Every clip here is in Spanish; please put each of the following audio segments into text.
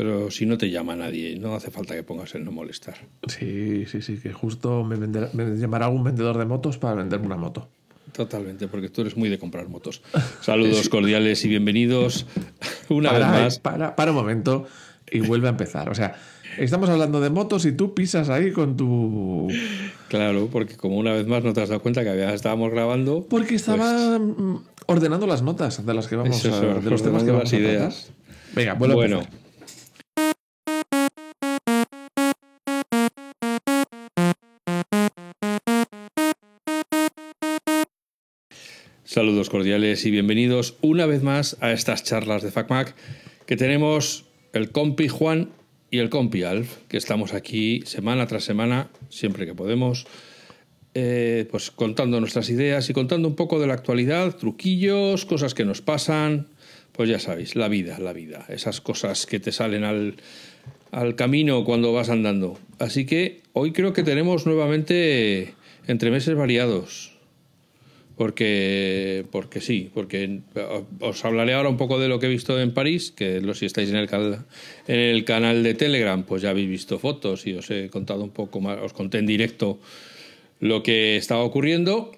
Pero si no te llama nadie, no hace falta que pongas el no molestar. Sí, sí, sí, que justo me, venderá- me llamará un vendedor de motos para venderme una moto. Totalmente, porque tú eres muy de comprar motos. Saludos cordiales y bienvenidos una para, vez más. Para, para un momento y vuelve a empezar. O sea, estamos hablando de motos y tú pisas ahí con tu... Claro, porque como una vez más no te has dado cuenta que había, estábamos grabando. Porque estaba mm, ordenando las notas de las que vamos Eso, a, de los temas que vamos las a ideas. Venga, vuelve a Bueno, empezar. Saludos cordiales y bienvenidos una vez más a estas charlas de FacMac que tenemos el compi Juan y el compi Alf, que estamos aquí semana tras semana, siempre que podemos, eh, pues contando nuestras ideas y contando un poco de la actualidad, truquillos, cosas que nos pasan, pues ya sabéis, la vida, la vida, esas cosas que te salen al, al camino cuando vas andando. Así que hoy creo que tenemos nuevamente entre meses variados. Porque, porque sí, porque os hablaré ahora un poco de lo que he visto en París, que lo, si estáis en el, canal de Telegram, pues ya habéis visto fotos y os he contado un poco más, os conté en directo lo que estaba ocurriendo.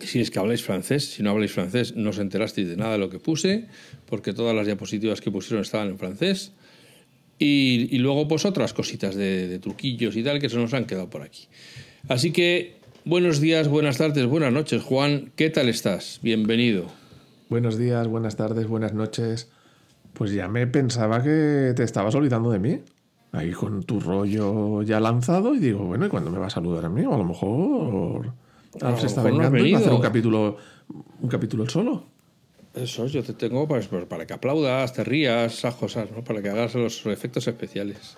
Si es que habláis francés, si no habláis francés, no os enterasteis de nada de lo que puse, porque todas las diapositivas que pusieron estaban en francés. Y, y luego, pues otras cositas de, de truquillos y tal que se nos han quedado por aquí. Así que, buenos días, buenas tardes, buenas noches. Juan, ¿qué tal estás? Bienvenido. Buenos días, buenas tardes, buenas noches. Pues ya me pensaba que te estabas olvidando de mí. Ahí con tu rollo ya lanzado y digo, bueno, ¿y cuándo me va a saludar a mí? O a lo mejor Alf se está mejor no vengando y va a hacer un capítulo, un capítulo solo. Eso, yo te tengo para, para que aplaudas, te rías, esas cosas, ¿no? Para que hagas los efectos especiales.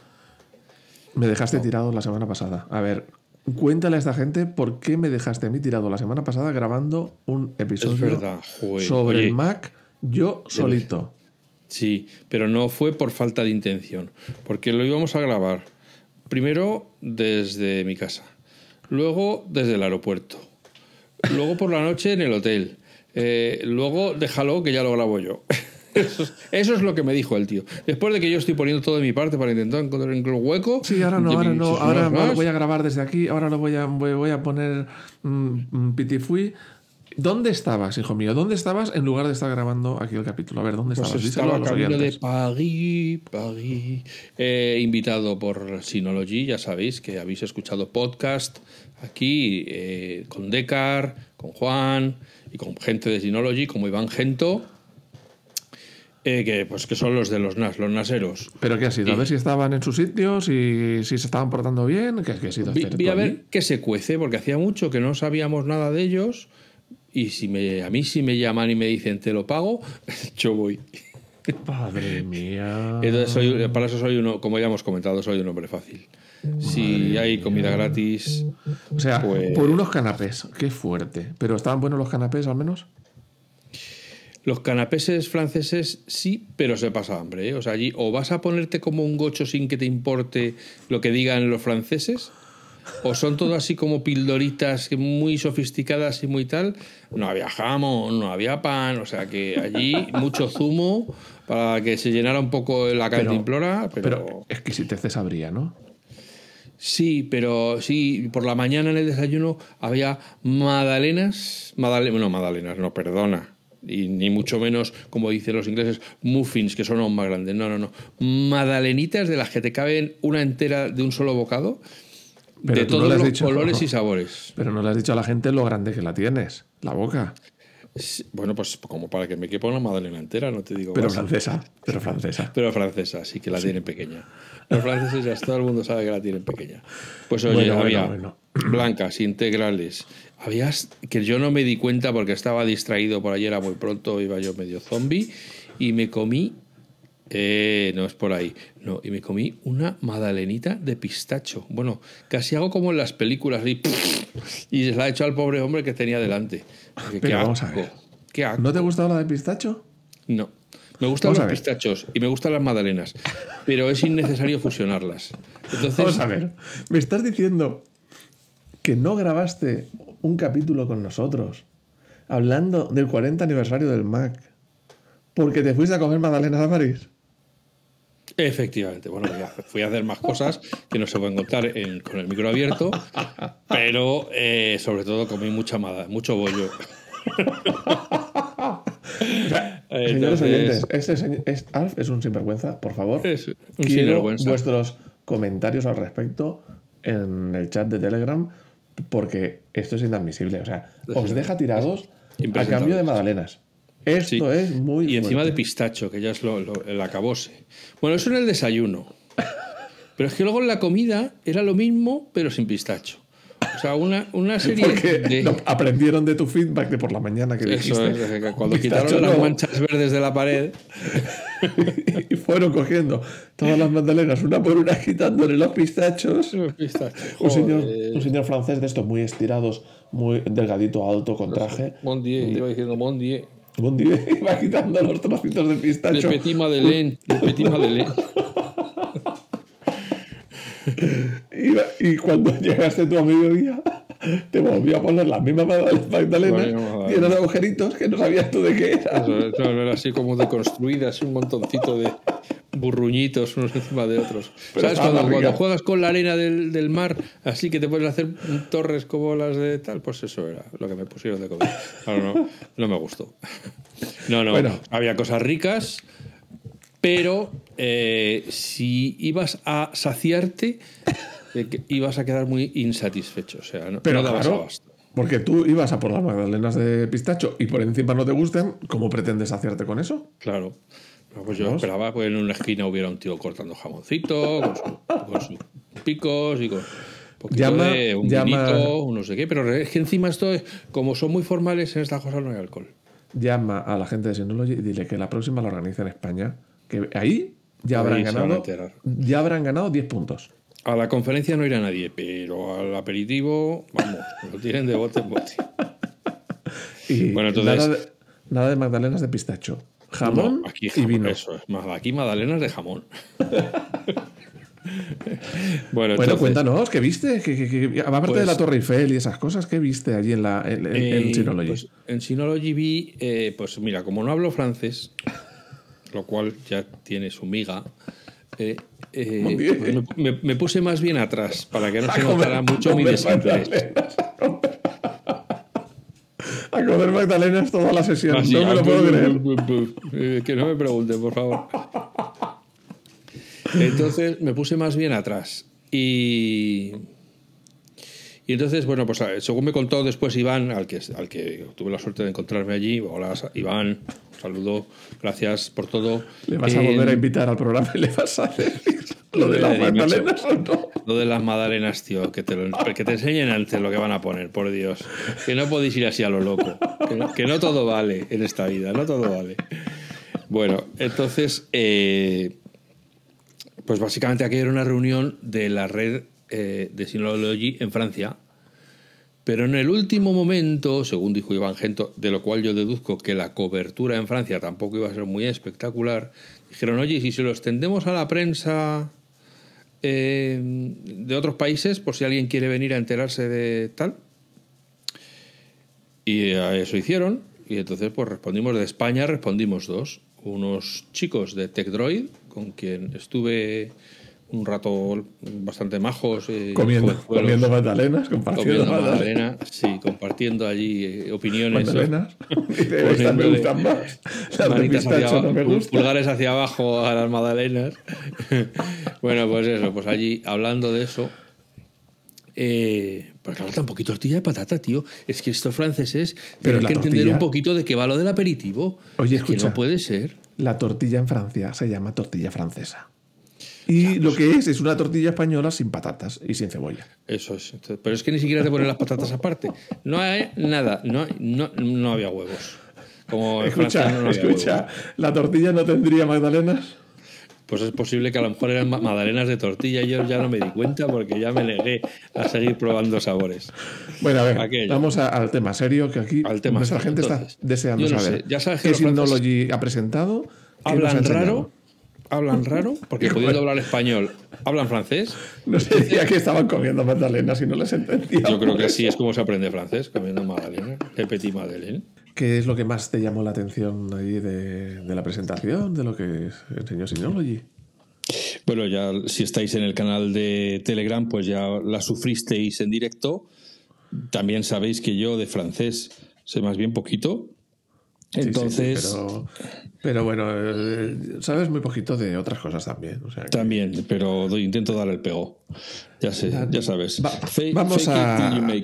Me dejaste tirado la semana pasada. A ver, cuéntale a esta gente por qué me dejaste a mí tirado la semana pasada grabando un episodio verdad, sobre Oye, el Mac yo solito. Sí, pero no fue por falta de intención, porque lo íbamos a grabar primero desde mi casa, luego desde el aeropuerto, luego por la noche en el hotel, eh, luego déjalo que ya lo grabo yo. Eso es, eso es lo que me dijo el tío. Después de que yo estoy poniendo todo de mi parte para intentar encontrar un hueco. Sí, ahora no, ahora no, ahora más. voy a grabar desde aquí, ahora lo voy a, voy, voy a poner mm, mm, pitifui. ¿Dónde estabas, hijo mío? ¿Dónde estabas en lugar de estar grabando aquí el capítulo? A ver, ¿dónde Pues estabas? Estaba camino de. París, París. Eh, invitado por Synology, ya sabéis que habéis escuchado podcast aquí eh, con Decar, con Juan y con gente de Synology como Iván Gento, eh, que pues que son los de los NAS, los naseros. ¿Pero qué ha sido? A ver si estaban en sus sitios y si se estaban portando bien. ¿Qué, qué ha sido Vi, hacer vi tú a ver qué se cuece, porque hacía mucho que no sabíamos nada de ellos. Y si me, a mí si me llaman y me dicen te lo pago, yo voy. Madre mía. Entonces soy, para eso soy uno, como ya hemos comentado, soy un hombre fácil. Si hay comida gratis, O sea, pues- por unos canapés. Qué fuerte. ¿Pero estaban buenos los canapés al menos? Los canapeses franceses sí, pero se pasa hambre. ¿eh? O sea, allí o vas a ponerte como un gocho sin que te importe lo que digan los franceses, o son todo así como pildoritas muy sofisticadas y muy tal. No había jamón, no había pan, o sea que allí mucho zumo para que se llenara un poco la cantimplora, pero... Pero exquisiteces habría, ¿no? Sí, pero sí, por la mañana en el desayuno había magdalenas, magdalenas, no, magdalenas, no, perdona, y ni mucho menos, como dicen los ingleses, muffins, que son aún más grandes, no, no, no, magdalenitas de las que te caben una entera de un solo bocado, Pero de no todos los dicho- colores y sabores. Pero no le has dicho a la gente lo grande que la tienes, la boca. Bueno, pues como para que me quepa una magdalena entera, no te digo Pero francesa, pero francesa. Pero francesa, sí que la tienen pequeña. Los franceses ya todo el mundo sabe que la tienen pequeña. Pues oye, Bueno, bueno, había bueno. blancas, integrales. Habías que yo no me di cuenta porque estaba distraído por ayer, era muy pronto, iba yo medio zombie y me comí eh, no es por ahí. No, y me comí una magdalenita de pistacho. Bueno, casi hago como en las películas y, y se la he hecho al pobre hombre que tenía delante. Dije, Pero qué vamos a ver. qué asco. ¿No te gustaba la de pistacho? No. Me gustan Vamos los pistachos y me gustan las magdalenas, pero es innecesario fusionarlas. Entonces, Vamos a ver. Me estás diciendo que no grabaste un capítulo con nosotros hablando del 40 aniversario del Mac porque te fuiste a comer magdalenas a París. Efectivamente, bueno, ya fui a hacer más cosas que no se pueden contar en- con el micro abierto, pero eh, sobre todo comí mucha mada, mucho bollo. Señores Entonces, oyentes, este señor- es, Alf es un sinvergüenza, por favor. es un Quiero sinvergüenza. vuestros comentarios al respecto en el chat de Telegram, porque esto es inadmisible. O sea, os deja tirados a cambio de magdalenas. Esto Sí. es muy. Y encima de pistacho, que ya es lo, lo- el acabose. Bueno, eso en el desayuno. Pero es que luego en la comida era lo mismo, pero sin pistacho. O sea, una, una serie Porque de... lo aprendieron de tu feedback de por la mañana que Eso dijiste. es, que cuando quitaron las no. manchas verdes de la pared, y fueron cogiendo todas las magdalenas una por una, quitándole los pistachos. pistacho. Un señor, un señor francés de estos muy estirados, muy delgadito, alto, con traje. Bon Dieu, iba diciendo Bon Dieu. Un día iba quitando los trocitos de De pistacho. Petit Madeleine, de Petit Madeleine. Iba- y cuando llegaste tú a mediodía, te volvió a poner las mismas magdalenas Bueno, llenas de agujeritos que no sabías tú de qué era. Eso, eso era así como deconstruidas, un montoncito de burruñitos unos encima de otros. Pero ¿Sabes? Cuando, cuando juegas con la arena del, del mar, así que te puedes hacer torres como las de tal, pues eso era lo que me pusieron de comer. Claro, no, no me gustó. No, no, Bueno. había cosas ricas, pero eh, si ibas a saciarte, eh, ibas a quedar muy insatisfecho. O sea, no, Pero no dabas claro, abasto. porque tú ibas a por las magdalenas de pistacho y por encima no te gustan, ¿cómo pretendes hacerte con eso? Claro. No, Pues yo esperaba que en una esquina hubiera un tío cortando jamoncito, con, su- con sus picos y con Llama- de un llama- vinito, un no sé qué. Pero es que encima esto, es- como son muy formales, en estas cosas no hay alcohol. Llama a la gente de Synology y dile que la próxima la organiza en España, que ahí ya habrán Ahí ganado ya habrán ganado 10 puntos. A la conferencia no irá nadie, pero al aperitivo, vamos, lo tienen de bote en bote. Y Bueno, entonces- nada, de, nada de magdalenas de pistacho. Jamón No, aquí y vino. Eso es, aquí magdalenas de jamón. bueno, cuéntanos, ¿qué viste? ¿Qué, qué- qué- aparte Pues- de la Torre Eiffel y esas cosas, ¿qué viste allí en, la, en, en- en Eh, Synology? pues, en Synology vi, eh, pues mira, como no hablo francés, lo cual ya tiene su miga, eh, eh, pues me, me- me puse más bien atrás para que no A se comer- notara mucho mi desinterés. a comer- magdalenas toda la sesión. Así, no me lo ah, puedo bu- creer. bu- eh, que no me pregunten, por favor. Entonces me puse más bien atrás. Y. Y entonces, bueno, pues a- según me contó después Iván, al que, al que tuve la suerte de encontrarme allí, hola Iván, un saludo, gracias por todo. Le vas a Eh, volver a invitar al programa y le vas a decir lo de las magdalenas o no. Lo de las magdalenas, tío, que te, lo- que te enseñen antes lo que van a poner, por Dios. Que no podéis ir así a lo loco. Que no, que no todo vale en esta vida, no todo vale. Bueno, entonces, eh, pues básicamente aquí era una reunión de la red eh, de Synology en Francia. Pero en el último momento, según dijo Iván Gento, de lo cual yo deduzco que la cobertura en Francia tampoco iba a ser muy espectacular, dijeron, oye, ¿y si se lo extendemos a la prensa eh, de otros países, por si alguien quiere venir a enterarse de tal. Y eso hicieron. Y entonces, pues respondimos de España, respondimos dos. Unos chicos de TechDroid, con quien estuve un rato bastante majos. eh, Comiendo, jovenzuelos, comiendo magdalenas, compartiendo comiendo magdalenas. magdalena, sí, compartiendo allí eh, opiniones. magdalenas. Dice, estas me gustan más. Las manitas hacia no pulgares hacia abajo a las magdalenas. bueno, pues eso, pues allí hablando de eso. Eh, pues claro, tan poquito tortilla de patata, tío. Es que estos franceses Pero tienen que entender un poquito de qué va lo del aperitivo. Oye, Es que escucha. no puede ser. La tortilla en Francia se llama tortilla francesa. Y lo que es es una tortilla española sin patatas y sin cebolla. Eso es. Pero es que ni siquiera te ponen las patatas aparte. No hay nada. No, no, no había huevos. Como Escucha, no escucha, la tortilla no tendría magdalenas. Pues es posible que a lo mejor eran ma- magdalenas de tortilla y yo ya no me di cuenta porque ya me negué a seguir probando sabores. Bueno, a ver, Aquello. vamos a- al tema serio que aquí Al tema nuestra gente entonces. está deseando no saber. sé, ya sabes que qué Synology ha presentado. Hablan raro, hablan raro, porque pudiendo hablar español, hablan francés. No sé, decía que estaban comiendo magdalenas y no les entendía. Yo creo que así es como se aprende francés, comiendo magdalena, de petit madeleine. ¿Qué es lo que más te llamó la atención ahí de, de la presentación, de lo que enseñó Synology? Bueno, ya si estáis en el canal de Telegram, pues ya la sufristeis en directo. También sabéis que yo de francés sé más bien poquito. Sí, sí, sí, Entonces, pero, pero bueno, eh, sabes muy poquito de otras cosas también. o sea que- también, pero doy- intento dar el pego. Ya sé, ya sabes. Va- vamos fake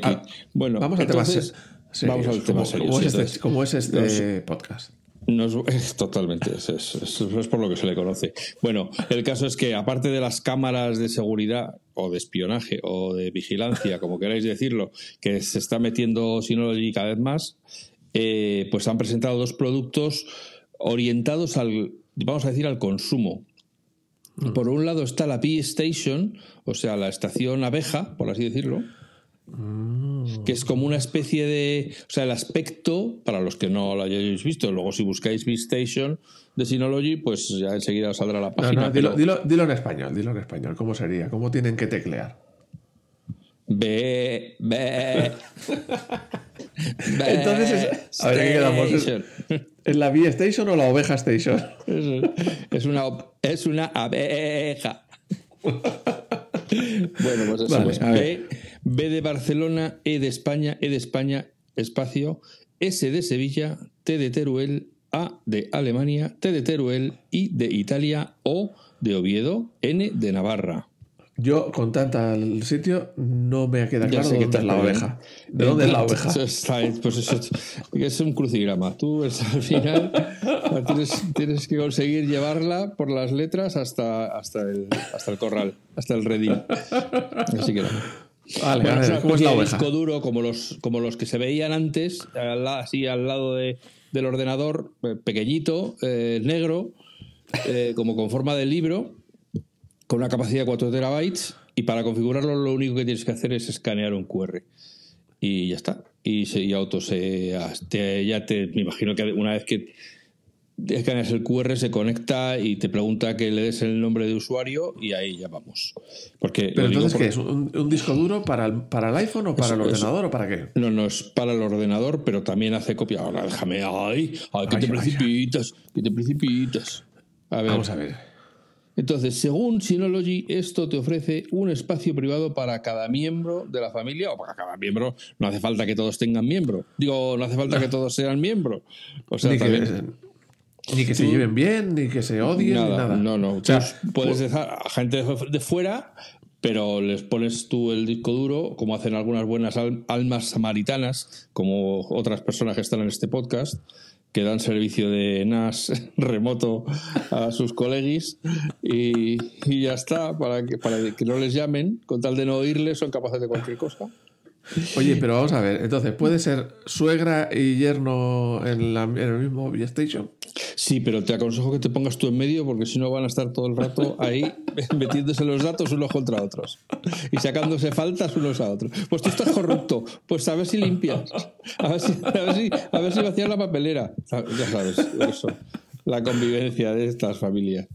a- a-. Bueno, vamos a entonces, vamos serios, al tema serio. como sí, es este, entonces, como es este podcast. Nos- es totalmente, es, es- es- es por lo que se le conoce. Bueno, el caso es que aparte de las cámaras de seguridad o de espionaje o de vigilancia, como queráis decirlo, que se está metiendo Synology cada vez más, eh, pues han presentado dos productos orientados al, vamos a decir, al consumo. Por un lado está la Bee Station, o sea, la estación abeja, por así decirlo, que es como una especie de. O sea, el aspecto, para los que no lo hayáis visto, luego si buscáis Bee Station de Synology, pues ya enseguida os saldrá la No, página. no, dilo, pero- dilo- dilo en español, dilo en español. ¿Cómo sería? ¿Cómo tienen que teclear? Ve, ve. Entonces, es- a ver, ¿en qué quedamos? ¿En la Bee Station o la Oveja Station? Es, es una, es una abeja. bueno, pues eso. Vale, pues a ver. B, B de Barcelona, E de España, E de España, espacio, S de Sevilla, T de Teruel, A de Alemania, T de Teruel, I de Italia, O de Oviedo, N de Navarra. Yo, con tanta el sitio, no me queda claro que dónde te es la bien. oveja. ¿De dónde es la oveja? Eso está- pues eso es, un crucigrama. Tú al final tienes, tienes que conseguir llevarla por las letras hasta, hasta, el, hasta el corral, hasta el redil. Así que no. Vale, Bueno, ver, ¿cómo es la oveja? disco duro como los, como los que se veían antes, al así al lado de- del ordenador, eh, pequeñito, eh, negro, eh, como con forma de libro, con una capacidad de 4 terabytes. Y para configurarlo, lo único que tienes que hacer es escanear un QR. Y ya está. Y, se, y auto se. te- ya te. Me imagino que una vez que escaneas el QR se conecta y te pregunta que le des el nombre de usuario y ahí ya vamos. Porque Pero entonces, ¿qué es? ¿Un, un disco duro para el, para el iPhone o para Eso- el eso. ordenador o para qué? No, no es para el ordenador, pero también hace copia. Ahora déjame. ¡Ay! ¡Ay, que Ay, te vaya. precipitas! ¡Que te precipitas! A ver. Vamos a ver. Entonces, según Synology, esto te ofrece un espacio privado para cada miembro de la familia o para cada miembro. No hace falta que todos tengan miembro. Digo, no hace falta que todos sean miembro. O sea, Ni que, también. ni que se lleven bien, ni que se odien, Nada, ni nada. no, no. O sea, puedes dejar a gente de- fuera, pero les pones tú el disco duro, como hacen algunas buenas al- almas samaritanas, como otras personas que están en este podcast, que dan servicio de NAS remoto a sus colegis y, y ya está, para que, para que no les llamen, con tal de no oírles, son capaces de cualquier cosa. Oye, pero vamos a ver. Entonces, ¿puede ser suegra y yerno en, la- en el mismo Station? Sí, pero te aconsejo que te pongas tú en medio porque si no van a estar todo el rato ahí metiéndose los datos unos contra otros y sacándose faltas unos a otros. Pues tú estás corrupto, pues a ver si limpias, a ver si, a ver si, a ver si vacías la papelera. Ya sabes, eso, la convivencia de estas familias.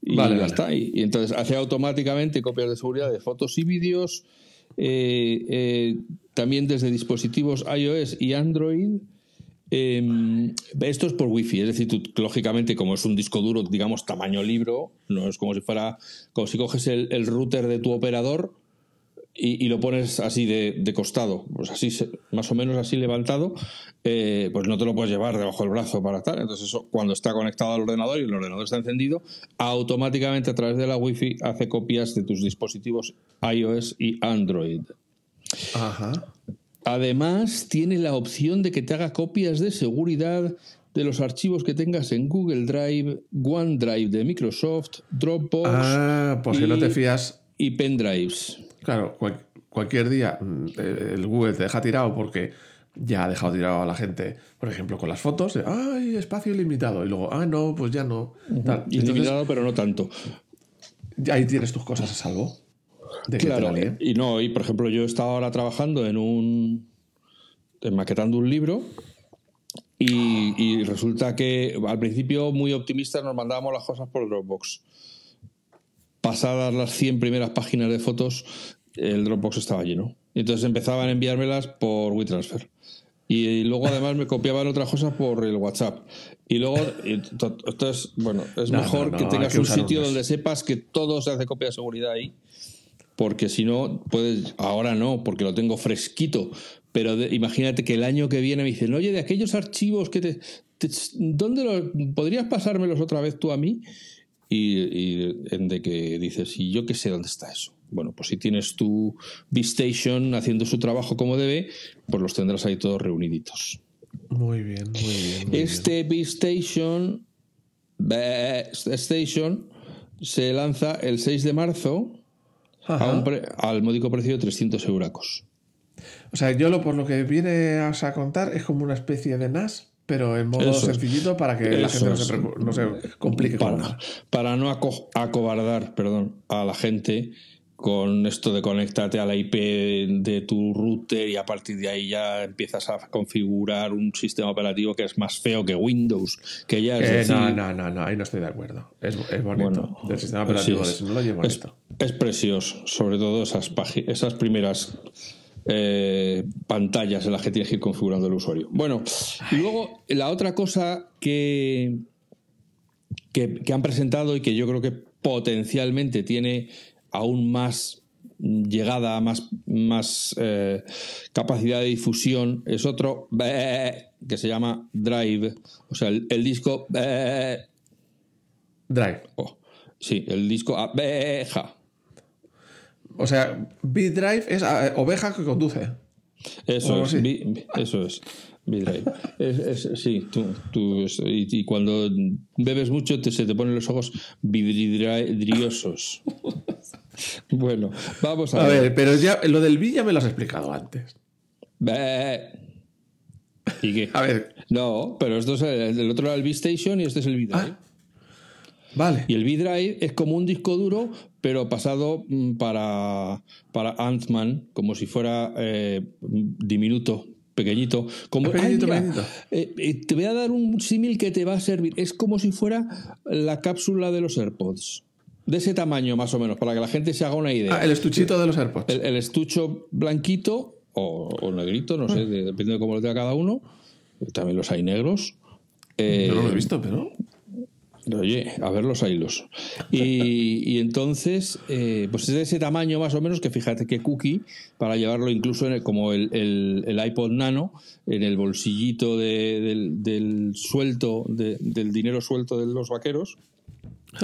Y Vale, ya vale. está. Y, y entonces hace automáticamente copias de seguridad de fotos y vídeos, eh, eh, también desde dispositivos iOS y Android. Eh, esto es por wifi, es decir, tú, lógicamente, como es un disco duro, digamos, tamaño libro, no es como si fuera, como si coges el, router de tu operador y, lo pones así de, de costado, pues así, más o menos así levantado, eh, pues no te lo puedes llevar debajo del brazo para estar. Entonces, eso, cuando está conectado al ordenador y el ordenador está encendido, automáticamente a través de la wifi hace copias de tus dispositivos iOS y Android. Ajá. Además, tiene la opción de que te haga copias de seguridad de los archivos que tengas en Google Drive, OneDrive de Microsoft, Dropbox Ah, pues si no te y- fías, y pendrives. claro, cual- cualquier día mm, eh, el Google te deja tirado porque ya ha dejado tirado a la gente, por ejemplo, con las fotos, de, ay, espacio ilimitado, y luego, ah, no, pues ya no. Tal. Entonces, Ilimitado, pero no tanto. ahí tienes tus cosas a salvo. De que Claro, la líen. y no, y por ejemplo, yo estaba ahora trabajando en un. en maquetando un libro. Y, y resulta que al principio, muy optimistas, nos mandábamos las cosas por Dropbox. Pasadas las 100 primeras páginas de fotos, el Dropbox estaba lleno. Y entonces empezaban a enviármelas por WeTransfer. Y, luego además me copiaban otras cosas por el WhatsApp. Y luego, entonces, bueno, es mejor que tengas un sitio donde sepas que todo se hace copia de seguridad ahí. Porque si no, puedes, ahora no, porque lo tengo fresquito. Pero imagínate que el año que viene me dicen, oye, de aquellos archivos que te. ¿Dónde los. ¿Podrías pasármelos otra vez tú a mí? Y, de que dices, y yo qué sé dónde está eso. Bueno, pues si tienes tu B-Station haciendo su trabajo como debe, pues los tendrás ahí todos reuniditos. Muy bien, muy bien. este B-Station Station se lanza el 6 de marzo al módico precio de 300 euracos. O sea, yo lo por lo que viene a contar es como una especie de NAS, pero en modo sencillito para que la gente no se, complique para, con. Para no acobardar perdón, a la gente con esto de conectarte a la IP de tu router y a partir de ahí ya empiezas a configurar un sistema operativo que es más feo que Windows, que ya es eh, No, no, no, no, ahí no estoy de acuerdo. Es, es bonito. Del sistema operativo es, no lo llevo es, es, precioso, sobre todo esas, esas primeras eh, pantallas en las que tienes que ir configurando el usuario. Bueno, y luego la otra cosa que, que, que han presentado y que yo creo que potencialmente tiene aún más llegada, más, más eh, capacidad de difusión, es otro que se llama Drive. O sea, el, disco. Drive. Oh, sí, el disco abeja. O sea, B-Drive es eh, oveja que conduce. Eso es, eso es. B-Drive. sí, tú, tú y, cuando bebes mucho te, se te ponen los ojos vidriosos. Bueno, vamos a, a ver. pero ya lo del B ya me lo has explicado antes. ¿Y qué? A ver. No, pero esto es el, otro era el B-Station y este es el B-Drive. Ah, vale. Y el B-Drive es como un disco duro, pero pasado mm, para, para Ant-Man, como si fuera eh, diminuto, pequeñito. Como, pequeñito, pequeñito. Eh, eh, te voy a dar un símil que te va a servir. Es como si fuera la cápsula de los AirPods de ese tamaño más o menos, para que la gente se haga una idea. Ah, el estuchito de los AirPods. El, estucho blanquito o, negrito, no sé, dependiendo de cómo lo tenga cada uno. También los hay negros. Eh, no lo he visto, pero... Oye, a ver los hilos. Y, y entonces, eh, pues es de ese tamaño más o menos que fíjate que cookie, para llevarlo incluso en como el, el, iPod Nano, en el bolsillito del, del, suelto, del dinero suelto de los vaqueros,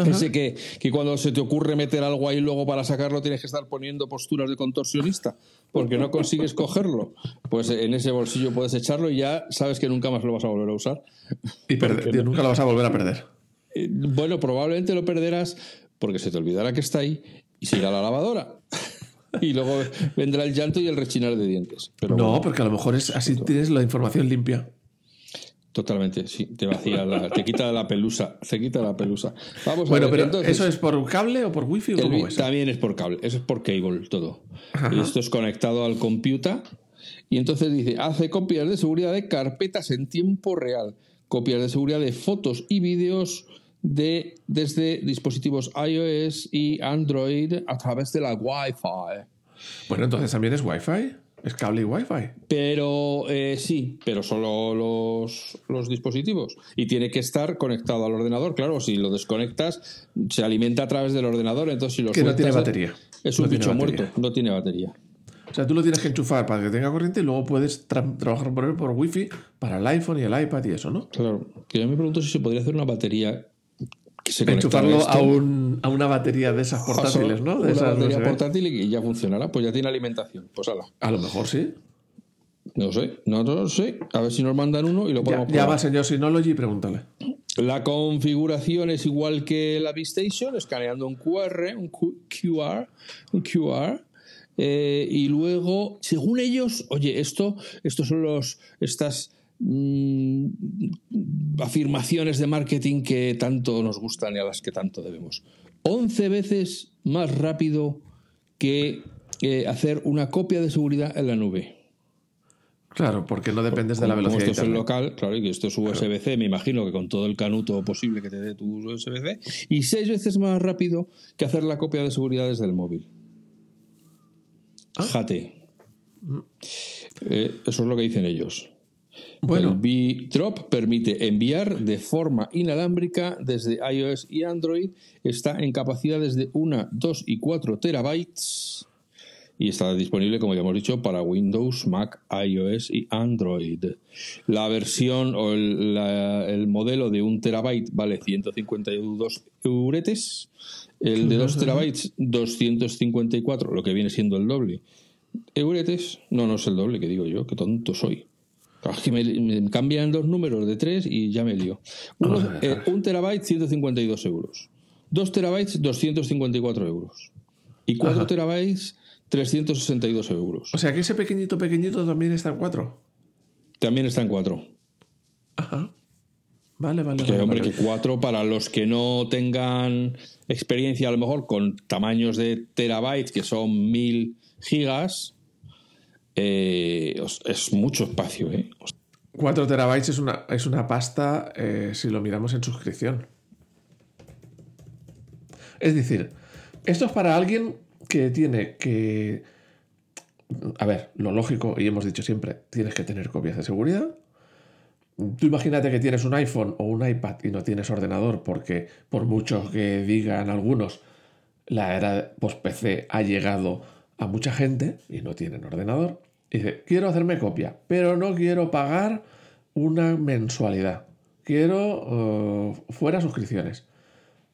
ese que, que, cuando se te ocurre meter algo ahí luego para sacarlo tienes que estar poniendo posturas de contorsionista porque no consigues cogerlo. Pues en ese bolsillo puedes echarlo y ya sabes que nunca más lo vas a volver a usar. Y nunca lo vas a volver a perder. Eh, bueno, probablemente lo perderás porque se te olvidará que está ahí y se irá a la lavadora. y luego vendrá el llanto y el rechinar de dientes. Pero no, porque a lo mejor es así tienes la información limpia. Totalmente, sí, te vacía, la, te quita la pelusa, se quita la pelusa. Vamos bueno, a ver, pero ¿eso es por cable o por wifi o cómo es? También es por cable, eso es por cable todo. Y esto es conectado al computer y entonces dice, hace copias de seguridad de carpetas en tiempo real, copias de seguridad de fotos y vídeos de, desde dispositivos iOS y Android a través de la Wi-Fi. Bueno, entonces también es Wi-Fi. Es cable y Wi-Fi. Pero eh, sí, pero solo los, los, dispositivos. Y tiene que estar conectado al ordenador. Claro, si lo desconectas, se alimenta a través del ordenador. Entonces, si lo que no tiene batería. Es un bicho muerto, no tiene batería. O sea, tú lo tienes que enchufar para que tenga corriente y luego puedes trabajar por él por Wi-Fi para el iPhone y el iPad y eso, ¿no? Claro. Que yo me pregunto si se podría hacer una batería se enchufarlo a, un, a, una batería de esas portátiles, ¿no? De una batería portátil y ya funcionará, pues ya tiene alimentación. Pues ala. A lo mejor sí. No sé, no, lo sé. A ver si nos mandan uno y lo podemos Ya, ya va, señor Synology, pregúntale. La configuración es igual que la B-Station, escaneando un QR, un QR, un QR. Eh, y luego, según ellos, oye, esto, estos son los, estas Mm, afirmaciones de marketing que tanto nos gustan y a las que tanto debemos. 11 veces más rápido que hacer una copia de seguridad en la nube. Claro, porque no dependes de la velocidad. Como esto es el local, claro, y que esto es USB-C, me imagino que con todo el canuto posible que te dé tu USB-C, y seis veces más rápido que hacer la copia de seguridad desde el móvil. Ah. Jate. Mm. Eh, eso es lo que dicen ellos. Bueno. El B-Drop permite enviar de forma inalámbrica desde iOS y Android. Está en capacidades de 1, 2 y 4 terabytes. Y está disponible, como ya hemos dicho, para Windows, Mac, iOS y Android. La versión o el, la- el modelo de 1 terabyte vale 152 euretes. El de 2 terabytes, 254, lo que viene siendo el doble. Euretes, no, no es el doble, que digo yo, que tonto soy. Que me, me cambian dos números de tres y ya me lío. Uno, eh, un terabyte, 152 euros. Dos terabytes, 254 euros. Y cuatro Ajá. terabytes, 362 euros. O sea que ese pequeñito, pequeñito también está en 4. También está en cuatro. Ajá. Vale, vale. Que, vale, hombre, vale. que cuatro para los que no tengan experiencia a lo mejor con tamaños de terabytes que son mil gigas, eh, es mucho espacio, ¿eh? 4 terabytes es una, es una pasta eh, si lo miramos en suscripción. Es decir, esto es para alguien que tiene que... A ver, lo lógico, y hemos dicho siempre, tienes que tener copias de seguridad. Tú imagínate que tienes un iPhone o un iPad y no tienes ordenador porque por mucho que digan algunos, la era post-PC ha llegado a mucha gente y no tienen ordenador. Dice, quiero hacerme copia, pero no quiero pagar una mensualidad. Quiero eh, fuera suscripciones.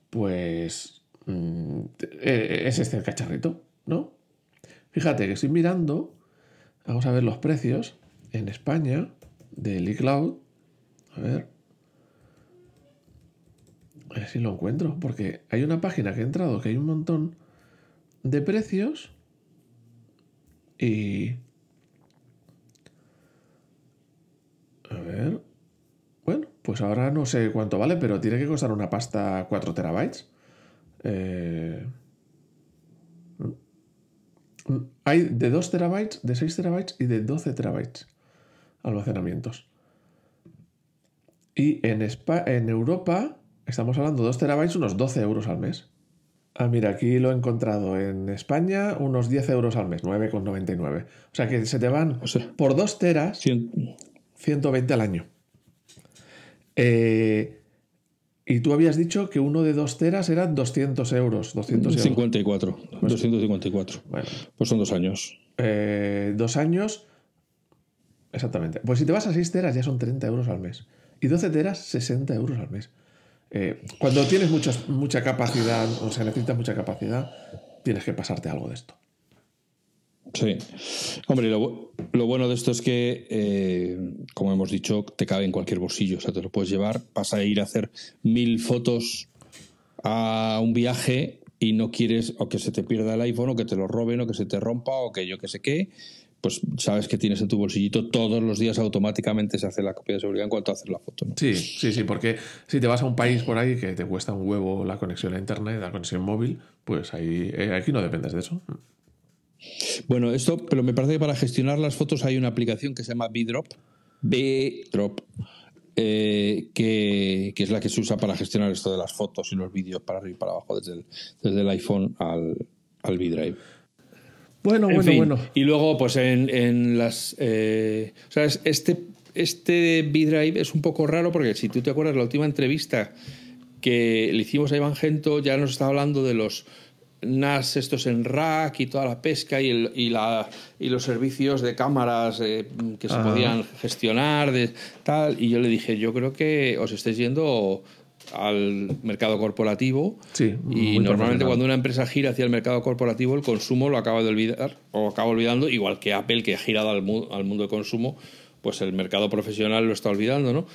Pues mm, eh, es este el cacharrito, ¿no? Fíjate que estoy mirando, vamos a ver los precios en España del iCloud. A ver. A ver si lo encuentro, porque hay una página que he entrado que hay un montón de precios y... A ver. Bueno, pues ahora no sé cuánto vale, pero tiene que costar una pasta 4 terabytes. Eh, Hay de 2 terabytes, de 6 terabytes y de 12 terabytes almacenamientos. Y en, Espa- en Europa estamos hablando de 2 terabytes, unos 12 euros al mes. Ah, mira, aquí lo he encontrado en España, unos 10 euros al mes, 9,99. O sea que se te van O sea, por 2 teras, cien- 120 al año. Eh, y tú habías dicho que uno de 2 teras eran 200 euros. 200 euros. 54, 254. Bueno, Pues son dos años. eh, dos años. Exactamente. Pues si te vas a 6 teras ya son 30 euros al mes. Y 12 teras, 60 euros al mes. Eh, cuando tienes muchas- mucha capacidad, o sea, necesitas mucha capacidad, tienes que pasarte algo de esto. Sí. Hombre, lo, lo bueno de esto es que, eh, como hemos dicho, te cabe en cualquier bolsillo. O sea, te lo puedes llevar, vas a ir a hacer mil fotos a un viaje y no quieres o que se te pierda el iPhone o que te lo roben o que se te rompa o que yo que sé qué. Pues sabes que tienes en tu bolsillito todos los días automáticamente se hace la copia de seguridad en cuanto haces la foto. Sí, sí, sí, porque si te vas a un país por ahí que te cuesta un huevo la conexión a internet, la conexión móvil, pues ahí eh, aquí no dependes de eso. Bueno, esto, pero me parece que para gestionar las fotos hay una aplicación que se llama B-Drop. B-Drop. eh, que, que es la que se usa para gestionar esto de las fotos y los vídeos para arriba y para abajo desde el, desde el iPhone al, al B-Drive. Bueno, En bueno, fin, bueno. Y luego, pues en, en las. eh, o sea, es- este, este B-Drive es un poco raro porque si tú te acuerdas, la última entrevista que le hicimos a Iván Gento ya nos estaba hablando de los NAS estos en rack y toda la pesca y, el- y, la, y los servicios de cámaras eh, que se Ajá. podían gestionar, de tal. Y yo le dije, yo creo que os estáis yendo al mercado corporativo Sí, y normalmente cuando una empresa gira hacia el mercado corporativo, el consumo lo acaba de olvidar o acaba olvidando, igual que Apple, que ha girado al, mu- al mundo de consumo, pues el mercado profesional lo está olvidando, ¿no?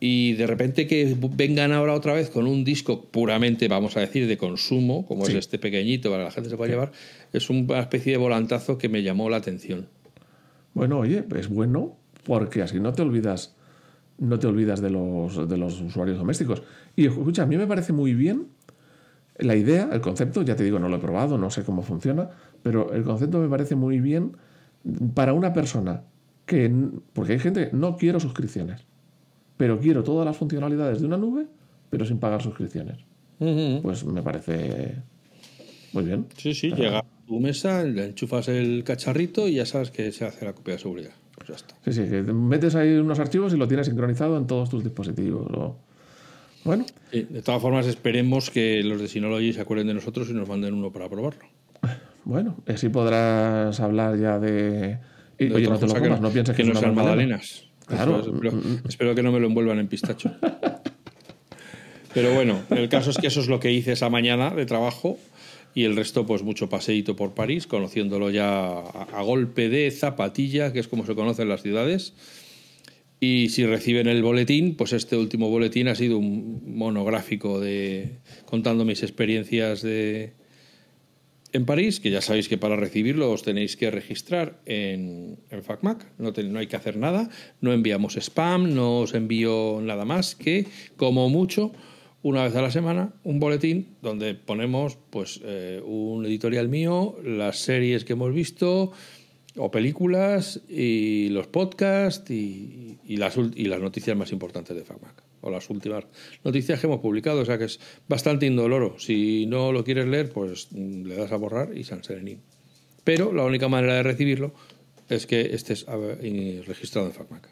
Y de repente que vengan ahora otra vez con un disco puramente, vamos a decir, de consumo, como Sí. es este pequeñito para que la gente se pueda llevar, es una especie de volantazo que me llamó la atención. Bueno, oye, es bueno porque así no te olvidas, no te olvidas de los, de los usuarios domésticos. Y escucha, a mí me parece muy bien la idea, el concepto, ya te digo, no lo he probado, no sé cómo funciona, pero el concepto me parece muy bien para una persona que, porque hay gente, no quiero suscripciones, pero quiero todas las funcionalidades de una nube, pero sin pagar suscripciones. Pues me parece muy bien. Sí, sí, llega a tu mesa, le enchufas el cacharrito y ya sabes que se hace la copia de seguridad. pues ya está. Sí, sí, que metes ahí unos archivos y lo tienes sincronizado en todos tus dispositivos. o- Bueno, Sí, de todas formas, esperemos que los de Synology se acuerden de nosotros y nos manden uno para probarlo. bueno, así podrás hablar ya de. Y, De oye, no te lo cosa comas, no pienses que, no es una sean magdalena. magdalenas. Claro. Eso es, espero, espero que no me lo envuelvan en pistacho. Pero bueno, el caso es que eso es lo que hice esa mañana de trabajo y el resto, pues mucho paseíto por París, conociéndolo ya a, a golpe de zapatilla, que es como se conoce en las ciudades. Y si reciben el boletín, pues este último boletín ha sido un monográfico de contando mis experiencias de en París, que ya sabéis que para recibirlo os tenéis que registrar en el FacMac, no, hay que hacer nada, no enviamos spam, no os envío nada más que, como mucho, una vez a la semana, un boletín donde ponemos pues eh, un editorial mío, las series que hemos visto, o películas, y los podcasts, y, y las, y las noticias más importantes de FacMac, o las últimas noticias que hemos publicado, o sea que es bastante indoloro. Si no lo quieres leer, pues mm, le das a borrar y San Serenín. Pero la única manera de recibirlo es que estés a ver, y registrado en FacMac.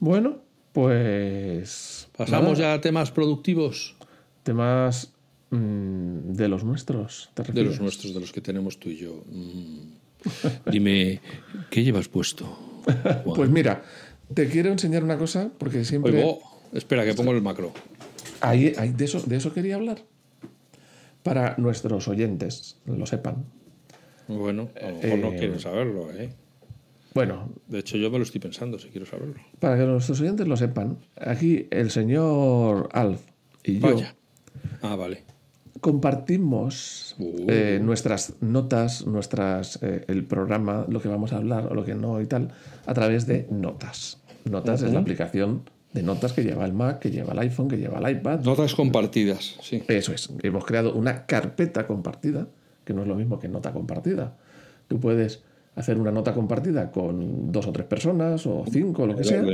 Bueno, pues. Pasamos nada, ya a temas productivos Temas mm, de los nuestros. ¿te de los nuestros, de los que tenemos tú y yo. Mm. Dime, ¿qué llevas puesto? Juan? Pues mira, te quiero enseñar una cosa porque siempre. Oigo, espera, que pongo el macro. Ahí, ahí, de, eso, de eso quería hablar. Para nuestros oyentes, lo sepan. Bueno, a lo mejor no Eh, quieren saberlo, ¿eh? Bueno, De hecho, yo me lo estoy pensando si quiero saberlo. para que nuestros oyentes lo sepan, aquí el señor Alf y yo Vaya. Ah, vale. compartimos Uh. eh, nuestras notas, nuestras eh, el programa, lo que vamos a hablar o lo que no y tal, a través de notas. Notas es la aplicación de notas que lleva el Mac, que lleva el iPhone, que lleva el iPad. Notas compartidas, sí. Eso es. Hemos creado una carpeta compartida, que no es lo mismo que nota compartida. Tú puedes hacer una nota compartida con dos o tres personas o cinco, lo que sea.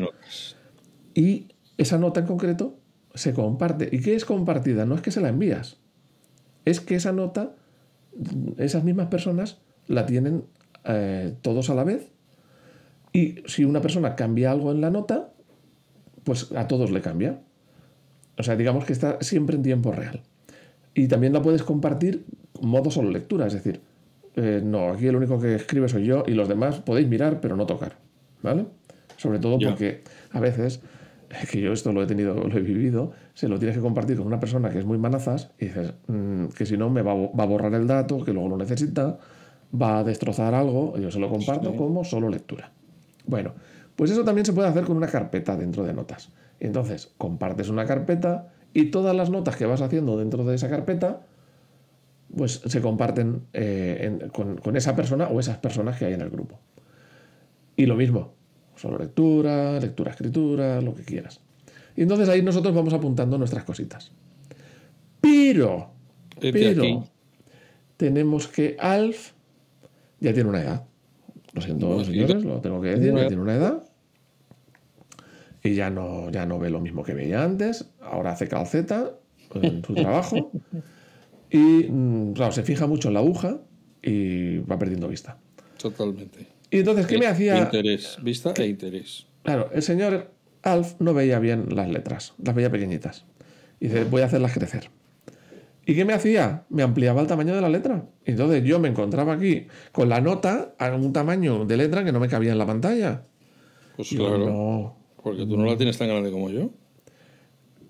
Y esa nota en concreto se comparte. ¿Y qué es compartida? No es que se la envías. Es que esa nota, esas mismas personas la tienen eh, todos a la vez. Y si una persona cambia algo en la nota, pues a todos le cambia. O sea, digamos que está siempre en tiempo real. Y también la puedes compartir modo solo lectura, es decir, eh, no, aquí el único que escribe soy yo y los demás podéis mirar pero no tocar, ¿vale? Sobre todo Ya. porque a veces, es que yo esto lo he tenido, lo he vivido, se lo tienes que compartir con una persona que es muy manazas y dices "Mm, que si no me va, va a borrar el dato, que luego lo necesita, va a destrozar algo, y yo se lo comparto como solo lectura. Bueno, pues eso también se puede hacer con una carpeta dentro de notas. Entonces compartes una carpeta y todas las notas que vas haciendo dentro de esa carpeta, pues se comparten eh, en- con, con esa persona o esas personas que hay en el grupo. Y lo mismo, solo lectura, lectura, escritura, lo que quieras. Y entonces ahí nosotros vamos apuntando nuestras cositas. Pero, pero, tenemos que Alf ya tiene una edad. Lo siento, Bueno, señores, lo tengo que decir, tiene una edad. Y ya no, ya no ve lo mismo que veía antes. Ahora hace calceta en su trabajo. Y, mm, claro, se fija mucho en la aguja y va perdiendo vista. Totalmente. Y entonces, ¿qué me hacía? Interés, vista e interés. Claro, el señor Alf no veía bien las letras, las veía pequeñitas. Y dice, voy a hacerlas crecer. ¿Y qué me hacía? Me ampliaba el tamaño de la letra. Entonces yo me encontraba aquí con la nota a un tamaño de letra que no me cabía en la pantalla. Pues claro, no, porque tú no la tienes tan grande como yo.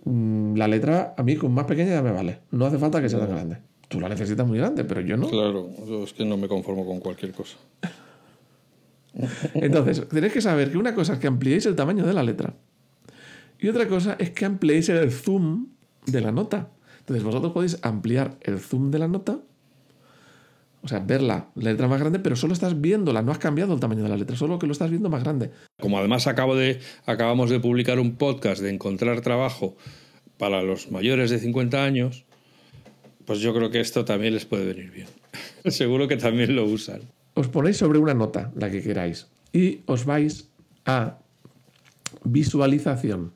mm, la letra a mí con más pequeña ya me vale. No hace falta que sea tan grande. Tú la necesitas muy grande, pero yo no. Claro, yo es que no me conformo con cualquier cosa. Entonces, tenéis que saber que una cosa es que ampliéis el tamaño de la letra y otra cosa es que ampliéis el zoom de la nota. Entonces, vosotros podéis ampliar el zoom de la nota, o sea, ver la letra más grande, pero solo estás viéndola, no has cambiado el tamaño de la letra, solo que lo estás viendo más grande. Como además acabo de, acabamos de publicar un podcast de encontrar trabajo para los mayores de 50 años, pues yo creo que esto también les puede venir bien. Seguro que también lo usan. Os ponéis sobre una nota, la que queráis, y os vais a visualización.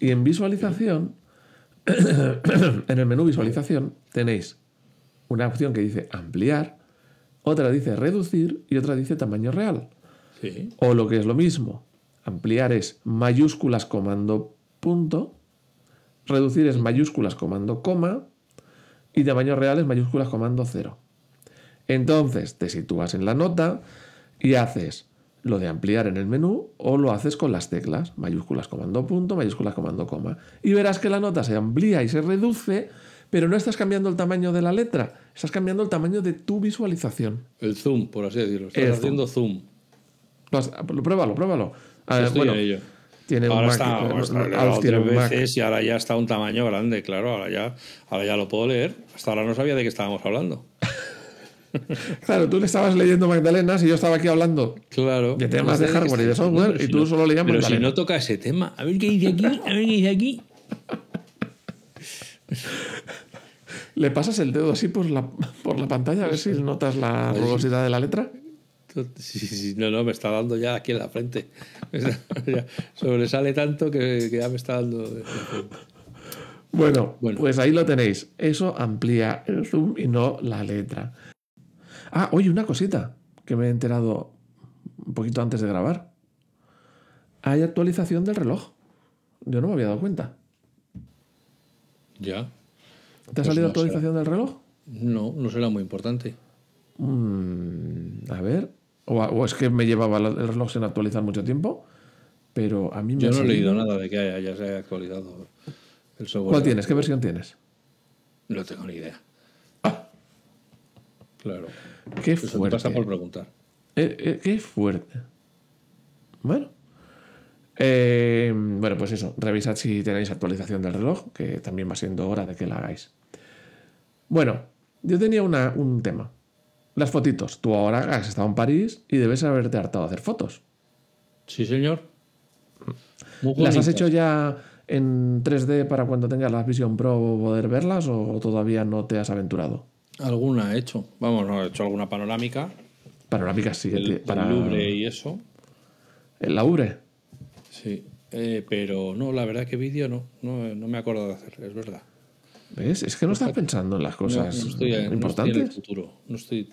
Y en visualización, en el menú visualización, tenéis una opción que dice ampliar, otra dice reducir y otra dice tamaño real. Sí. O lo que es lo mismo, ampliar es mayúsculas comando punto, reducir es mayúsculas comando coma y tamaño real es mayúsculas comando cero. Entonces te sitúas en la nota y haces lo de ampliar en el menú o lo haces con las teclas, mayúsculas comando punto, mayúsculas comando coma. Y verás que la nota se amplía y se reduce, pero no estás cambiando el tamaño de la letra, estás cambiando el tamaño de tu visualización. El zoom, por así decirlo. Estás El haciendo zoom. Lo Pruébalo, pruébalo. A ver, bueno, ello. tiene Ahora está, ahora está, tiene Mac. veces y ahora ya está a un tamaño grande, claro. Ahora ya, ahora ya lo puedo leer. Hasta ahora no sabía de qué estábamos hablando. Claro, tú le estabas leyendo Magdalenas y yo estaba aquí hablando Claro. de temas de hardware y de software y tú no- solo leías Pero si no toca ese tema, a ver qué dice aquí, a ver qué dice aquí. Le pasas el dedo así por la, por la pantalla a ver si notas la rugosidad de la letra. Sí, sí, no, no, me está dando ya aquí en la frente. Está- ya sobresale tanto que, que ya me está dando. Bueno, Bueno. pues ahí lo tenéis. Eso amplía el zoom y no la letra. Ah, oye, una cosita que me he enterado un poquito antes de grabar. Hay actualización del reloj. Yo no me había dado cuenta. Ya. ¿Te ha Pues salido no actualización del reloj? No, no será muy importante. Mm, a ver. O, o es que me llevaba el reloj sin actualizar mucho tiempo. Pero a mí me Yo no he leído nada de que haya, ya se haya actualizado el software. ¿Cuál tienes? ¿Qué versión tienes? No tengo ni idea. Claro. Qué Eso fuerte. pasa por preguntar. Eh, eh, qué fuerte. Bueno. Eh, bueno, pues eso. Revisad si tenéis actualización del reloj, que también va siendo hora de que la hagáis. Bueno, yo tenía una- un tema. Las fotitos. Tú ahora has estado en París y debes haberte hartado de hacer fotos. Sí, señor. Muy ¿Las has hecho ya en 3D para cuando tengas la Vision Pro poder verlas o todavía no te has aventurado? Alguna he hecho. Vamos, no, he hecho alguna panorámica. Panorámicas sí. El, te- el para Louvre y eso. el Laure. Sí. Eh, pero no, la verdad que vídeo no, no. No me acuerdo de hacer, es verdad. ¿Ves? Es que no estás pensando en las cosas no estoy, en- no estoy en el importantes. futuro. No estoy,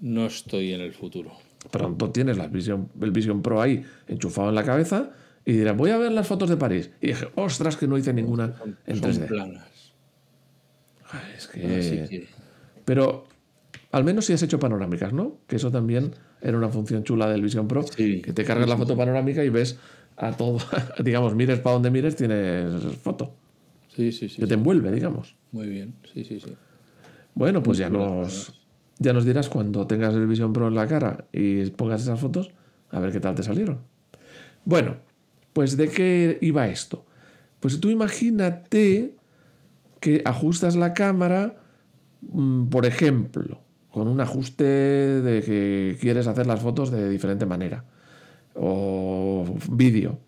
no estoy en el futuro. Pronto tienes la Vision, el Vision Pro ahí enchufado en la cabeza y dirás, voy a ver las fotos de París. Y dije, ostras, que no hice ninguna en Son 3D. planas. Ay, es que... Así que. Pero al menos si has hecho panorámicas, ¿no? Que eso también era una función chula del Vision Pro. Sí. Que te cargas la foto panorámica y ves a todo, digamos, mires para donde mires, tienes foto. Sí, sí, sí. Que te sí. envuelve, digamos. Muy bien. Sí, sí, sí. Bueno, pues ya nos, ya nos dirás cuando tengas el Vision Pro en la cara y pongas esas fotos, a ver qué tal te salieron. Bueno, pues ¿de qué iba esto? Pues tú imagínate que ajustas la cámara, por ejemplo, con un ajuste de que quieres hacer las fotos de diferente manera, o vídeo.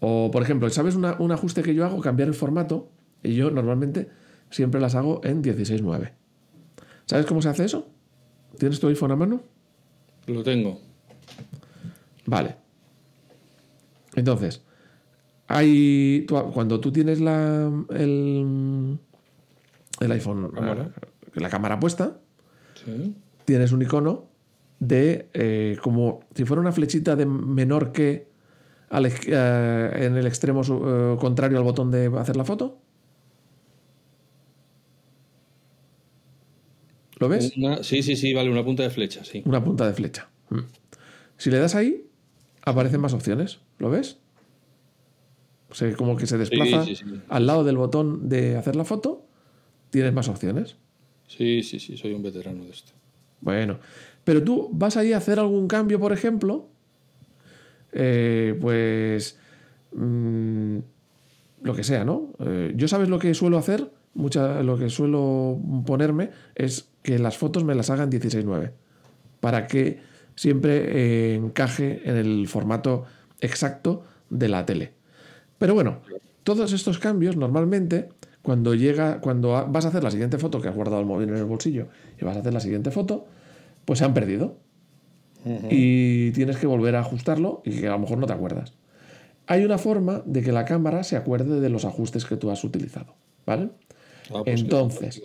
O, por ejemplo, ¿sabes una- un ajuste que yo hago? Cambiar el formato. Y yo normalmente siempre las hago en 16.9. ¿Sabes cómo se hace eso? ¿Tienes tu iPhone a mano? Lo tengo. Vale. Entonces, hay, tú- cuando tú tienes la, el, el iPhone, cámara. La cámara puesta, Sí. tienes un icono de eh, como si fuera una flechita de menor que al eh, en el extremo eh, contrario al botón de hacer la foto. ¿Lo ves? Una- sí, sí, sí, vale, una punta de flecha, sí. Una punta de flecha. Mm. Si le das ahí, aparecen más opciones. ¿Lo ves? O sea, como que se desplaza sí, sí. al lado del botón de hacer la foto, tienes más opciones. Sí, sí, sí, soy un veterano de esto. Bueno, pero tú vas ahí a hacer algún cambio, por ejemplo, eh, pues mm, lo que sea, ¿no? Eh, yo sabes lo que suelo hacer, mucha, lo que suelo ponerme es que las fotos me las hagan 16.9 para que siempre eh, encaje en el formato exacto de la tele. Pero bueno, todos estos cambios normalmente cuando llega, cuando vas a hacer la siguiente foto que has guardado el móvil en el bolsillo y vas a hacer la siguiente foto, pues se han perdido y tienes que volver a ajustarlo y que a lo mejor no te acuerdas. Hay una forma de que la cámara se acuerde de los ajustes que tú has utilizado, ¿vale? Ah, pues Entonces,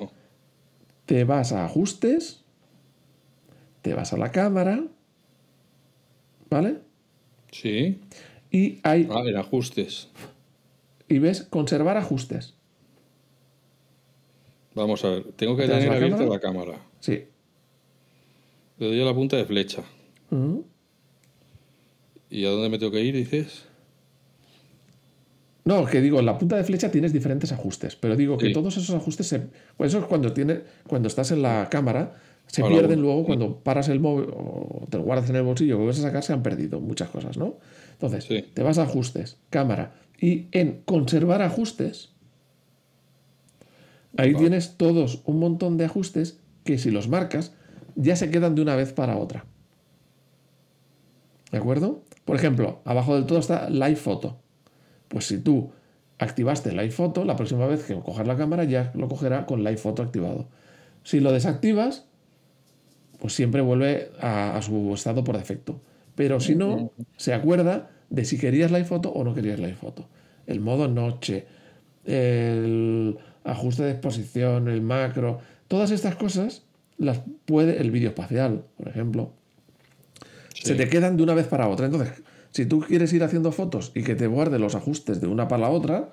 te vas a ajustes, te vas a la cámara, ¿vale? Sí. Y hay Ah, en ajustes. y ves conservar ajustes. Vamos a ver. Tengo que ¿Te das tener la abierta cámara? la cámara. Sí. Le doy a la punta de flecha. ¿Y a dónde me tengo que ir, dices? No, que digo, en la punta de flecha tienes diferentes ajustes, pero digo que Sí. todos esos ajustes se, pues eso es cuando tiene, cuando estás en la cámara, se Ahora pierden uno, luego cuando paras el móvil o te lo guardas en el bolsillo, que vas a sacar, se han perdido muchas cosas, ¿no? Entonces, Sí. te vas a ajustes, cámara, y en conservar ajustes, ahí tienes todos un montón de ajustes que si los marcas, ya se quedan de una vez para otra. ¿De acuerdo? Por ejemplo, abajo del todo está Live Photo. Pues si tú activaste Live Photo, la próxima vez que cojas la cámara ya lo cogerá con Live Photo activado. Si lo desactivas, pues siempre vuelve a, a su estado por defecto. Pero si no, se acuerda de si querías Live Photo o no querías Live Photo. El modo noche, el ajuste de exposición, el macro, todas estas cosas las puede el vídeo espacial, por ejemplo se te quedan de una vez para otra. Entonces, si tú quieres ir haciendo fotos y que te guarde los ajustes de una para la otra,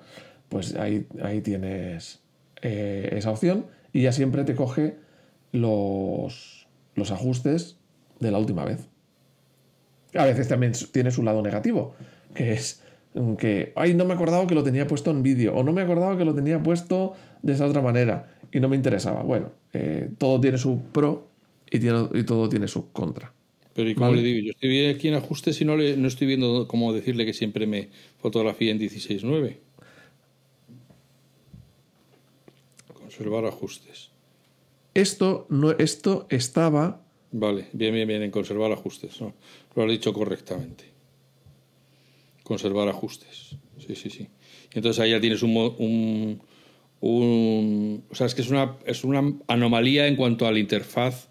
pues ahí, ahí tienes eh, esa opción y ya siempre te coge los, los ajustes de la última vez. A veces también tiene su lado negativo, que es que, ay, no me acordaba que lo tenía puesto en vídeo, o no me acordaba que lo tenía puesto de esa otra manera, y no me interesaba. Bueno, eh, todo tiene su pro y, tiene- y todo tiene su contra. Pero ¿y cómo Vale. le digo? Yo estoy aquí en ajustes y no, le, no estoy viendo cómo decirle que siempre me fotografía en 16.9. Conservar ajustes. Esto, no, esto estaba. Vale, bien, bien, bien, en conservar ajustes. ¿no? Lo has dicho correctamente. Conservar ajustes. Sí, sí, sí. Y entonces ahí ya tienes un, un, un- O sea, es que es una, es una anomalía en cuanto a la interfaz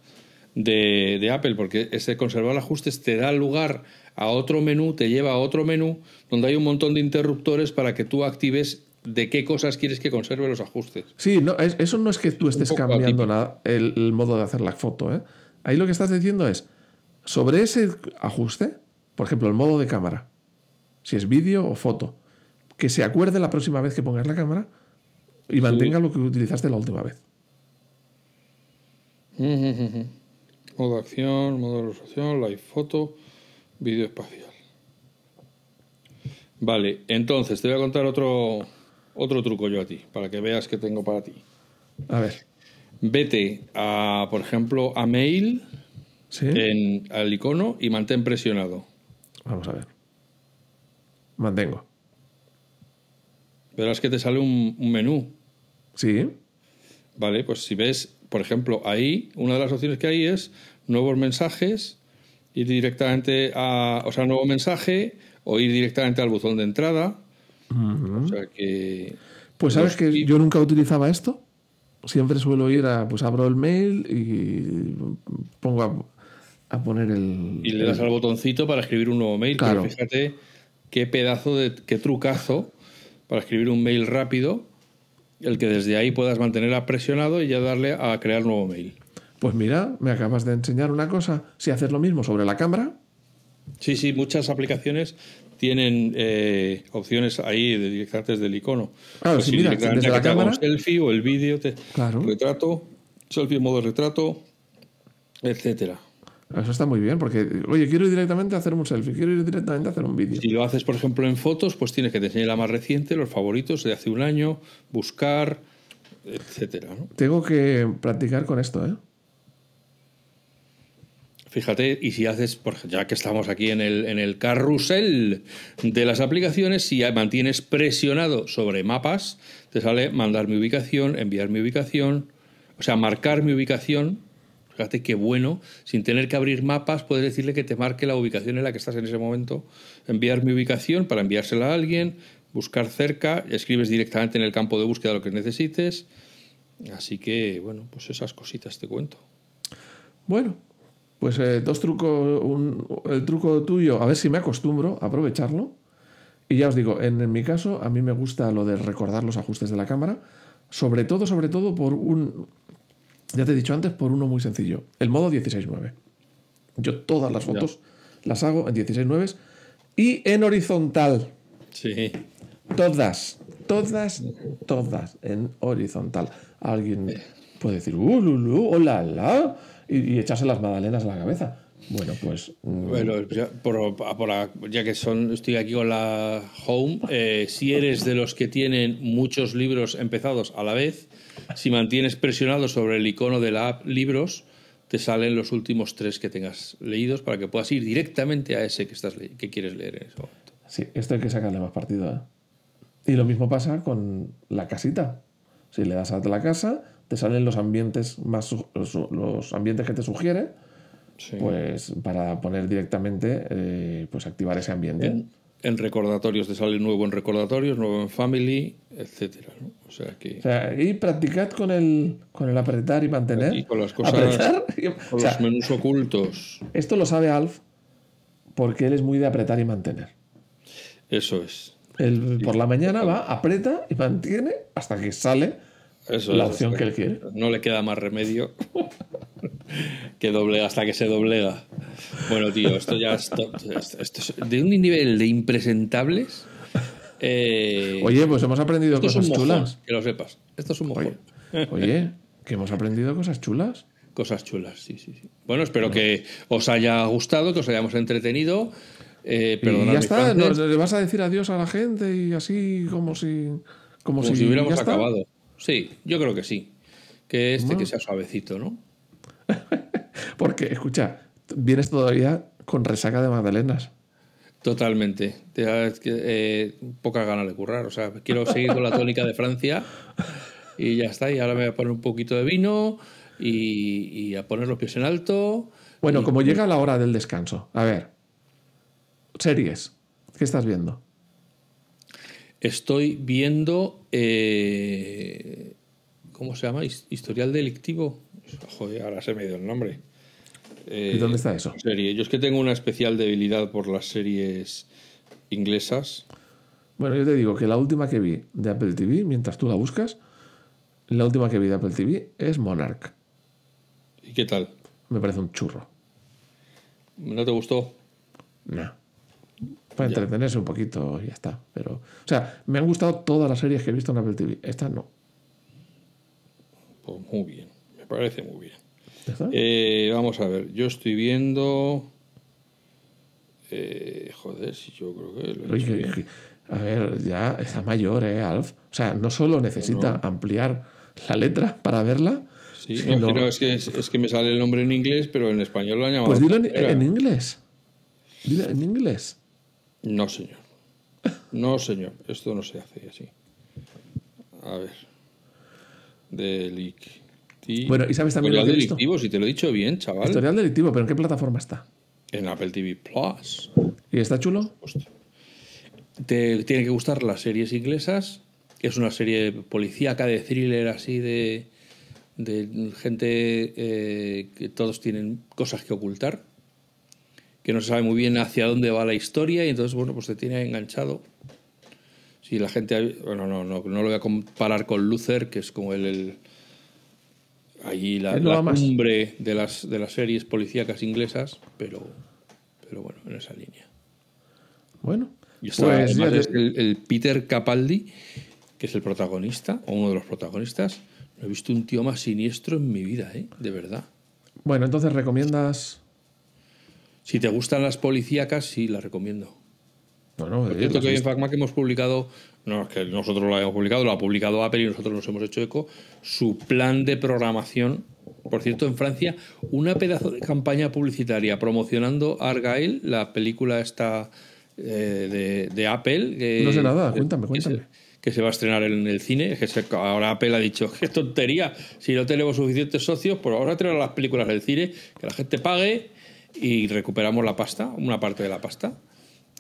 de, de Apple, porque ese conservar ajustes te da lugar a otro menú, te lleva a otro menú donde hay un montón de interruptores para que tú actives de qué cosas quieres que conserve los ajustes. Sí, no, es- eso no es que tú estés cambiando nada el, el modo de hacer la foto. ¿eh? Ahí lo que estás diciendo es, sobre ese ajuste, por ejemplo, el modo de cámara, si es vídeo o foto, que se acuerde la próxima vez que pongas la cámara y mantenga lo que utilizaste la última vez. Modo acción, modo de ilustración, live foto, vídeo espacial. Vale, entonces te voy a contar otro, otro truco yo a ti, para que veas que tengo para ti. A ver, Vete a, por ejemplo, a mail, ¿sí? en, al icono y mantén presionado. Vamos a ver. Mantengo. Verás que te sale un, un menú. Sí, Vale, pues si ves, por ejemplo, ahí, una de las opciones que hay es nuevos mensajes, ir directamente a, o sea, nuevo mensaje o ir directamente al buzón de entrada. O sea que... Pues sabes que yo nunca utilizaba esto. Siempre suelo ir a, pues abro el mail y pongo a, a poner el... Y le das al botoncito para escribir un nuevo mail. Claro. Pero fíjate qué pedazo de, qué trucazo para escribir un mail rápido, el que desde ahí puedas mantener presionado y ya darle a crear nuevo mail. Pues mira, me acabas de enseñar una cosa. Si haces lo mismo sobre la cámara, Sí, sí, muchas aplicaciones tienen eh, opciones ahí de directamente desde el icono. Claro, Pues sí, ir mira, desde la cámara- selfie o el vídeo, Claro. retrato, selfie en modo retrato, etcétera. Eso está muy bien, porque, oye, quiero ir directamente a hacer un selfie, quiero ir directamente a hacer un vídeo. Si lo haces, por ejemplo, en fotos, pues tienes que te enseñe la más reciente, los favoritos de hace un año, buscar, etcétera. ¿no? Tengo que practicar con esto, ¿eh? Fíjate, y si haces, ya que estamos aquí en el, en el carrusel de las aplicaciones, si mantienes presionado sobre mapas, te sale mandar mi ubicación, enviar mi ubicación, o sea, marcar mi ubicación. Fíjate qué bueno, sin tener que abrir mapas, puedes decirle que te marque la ubicación en la que estás en ese momento, enviar mi ubicación para enviársela a alguien, buscar cerca, escribes directamente en el campo de búsqueda lo que necesites. Así que, bueno, pues esas cositas te cuento. Bueno, pues eh, dos trucos. un- el truco tuyo, a ver si me acostumbro a aprovecharlo. Y ya os digo, en, en mi caso, a mí me gusta lo de recordar los ajustes de la cámara. Sobre todo, sobre todo por un. Ya te he dicho antes, por uno muy sencillo. El modo 16.9. Yo todas las fotos las hago en 16.9 y en horizontal. Sí. Todas, todas, todas en horizontal. Alguien puede decir, ¡uh, lulu, hola, la! Y, y echarse las magdalenas a la cabeza. Bueno, pues. mm, Bueno, ya, por- por la- ya que son, estoy aquí con la Home, eh, si eres de los que tienen muchos libros empezados a la vez, si mantienes presionado sobre el icono de la app Libros, te salen los últimos tres que tengas leídos para que puedas ir directamente a ese que, estás que quieres leer en ese momento. Sí, esto hay que sacarle más partido. ¿eh? Y lo mismo pasa con la casita. Si le das a la casa, te salen los ambientes más los ambientes que te sugiere, Sí. pues para poner directamente, eh, pues activar ese ambiente. en, en recordatorios te sale nuevo en recordatorios, nuevo en Family, etcétera. ¿no? O sea que O sea, y practicad con el, con el apretar y mantener. Y con las cosas- Apretar y- con o sea, los menús ocultos, esto lo sabe Alf porque él es muy de apretar y mantener. eso es. Él por la mañana va, aprieta y mantiene hasta que sale Eso la es, opción que él quiere. No le queda más remedio que doblega hasta que se doblega. Bueno, tío, esto ya es, to- esto- esto es de un nivel de impresentables. eh, Oye, pues hemos aprendido cosas mojón, chulas. que lo sepas. Esto es un mojón. Oye, que hemos aprendido cosas chulas. Cosas chulas, sí, sí, sí. Bueno, espero que os haya gustado, que os hayamos entretenido. Eh, Y ya está, no, le vas a decir adiós a la gente y así como si como, como si, si hubiéramos está. acabado. Sí, yo creo que sí. Que este que sea suavecito, ¿no? Porque, escucha, vienes todavía con resaca de magdalenas. Totalmente. Te eh, pocas ganas de currar. O sea, quiero seguir con la tónica de Francia y ya está. Y ahora me voy a poner un poquito de vino y, y a poner los pies en alto. Bueno, como llega la hora del descanso. A ver, series. ¿Qué estás viendo? Estoy viendo. eh, ¿Cómo se llama? His- Historial delictivo. Joder, ahora se me dio el nombre. Eh, ¿Y dónde está eso? Serie. Yo es que tengo una especial debilidad por las series inglesas. Bueno, yo te digo que la última que vi de Apple TV, mientras tú la buscas, la última que vi de Apple TV es Monarch. ¿Y qué tal? Me parece un churro. ¿No te gustó? No. Para entretenerse un poquito ya está. Pero, o sea, me han gustado todas las series que he visto en Apple TV. Esta no. Pues muy bien. Parece muy bien. Eh, vamos a ver, yo estoy viendo. Eh, joder, si yo creo que. lo he Oye, hecho que- bien. que- a ver, ya está mayor, ¿eh, Alf? O sea, no solo necesita ampliar la letra para verla, Sí, no, sino- es, que no, es, que, es- es que me sale el nombre en inglés, pero en español lo han llamado. pues dilo en, inglés. Dilo en inglés. No, señor. No, señor. Esto no se hace así. A ver. Delictivo. Bueno, ¿y sabes también lo que he visto? delictivo, si te lo he dicho bien, chaval. Historial delictivo, pero ¿en qué plataforma está? En Apple TV Plus. ¿Y está chulo? Te tiene que gustar las series inglesas. Es una serie policíaca de thriller así de, de gente eh, que todos tienen cosas que ocultar, que no se sabe muy bien hacia dónde va la historia y entonces, bueno, pues te tiene enganchado. Si la gente... Bueno, no, no, no lo voy a comparar con Luther, que es como el... el ahí la, la cumbre de las, de las series policíacas inglesas, pero, pero bueno, en esa línea. Bueno, Y está, pues además, es el, el Peter Capaldi, que es el protagonista, o uno de los protagonistas. No he visto un tío más siniestro en mi vida, ¿eh? De verdad. bueno, entonces recomiendas. Si te gustan las policíacas, sí, las recomiendo. Bueno, Por eh, cierto, que hoy en. FacMac hemos publicado, no es que nosotros lo hayamos publicado, lo ha publicado Apple y nosotros nos hemos hecho eco, su plan de programación. Por cierto, en Francia, una pedazo de campaña publicitaria promocionando Argyle, la película esta eh, de, de Apple. Que, No sé nada, cuéntame, que se- cuéntame. Que se, va a estrenar en el cine. Que se- ahora Apple ha dicho, qué tontería, si no tenemos suficientes socios, pues ahora traer las películas del cine, que la gente pague y recuperamos la pasta, una parte de la pasta.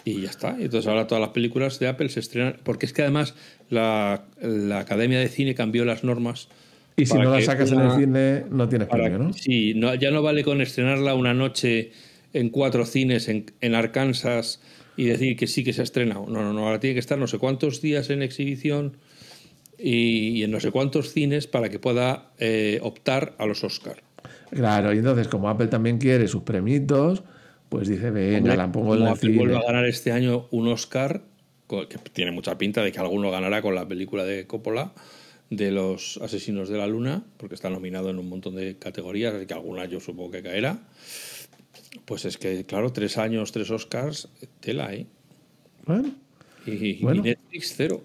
Y ya está. Y entonces ahora todas las películas de Apple se estrenan. Porque es que además la, la Academia de Cine cambió las normas. Y si no la sacas en el cine, no tienes premio, ¿no? Sí, no, ya no vale con estrenarla una noche en cuatro cines en, en Arkansas y decir que sí que se ha estrenado. No, no, no. Ahora tiene que estar no sé cuántos días en exhibición y, y en no sé cuántos cines para que pueda eh, optar a los Oscar. Claro, y entonces como Apple también quiere sus premitos, pues dice, venga, la pongo en Apple vuelve a ganar este año un Oscar, que tiene mucha pinta de que alguno ganará con la película de Coppola de los asesinos de la luna, porque está nominado en un montón de categorías, así que alguna yo supongo que caerá. Pues es que, claro, tres años, tres Oscars, tela, ¿eh? Bueno, Y, y Bueno. Netflix cero.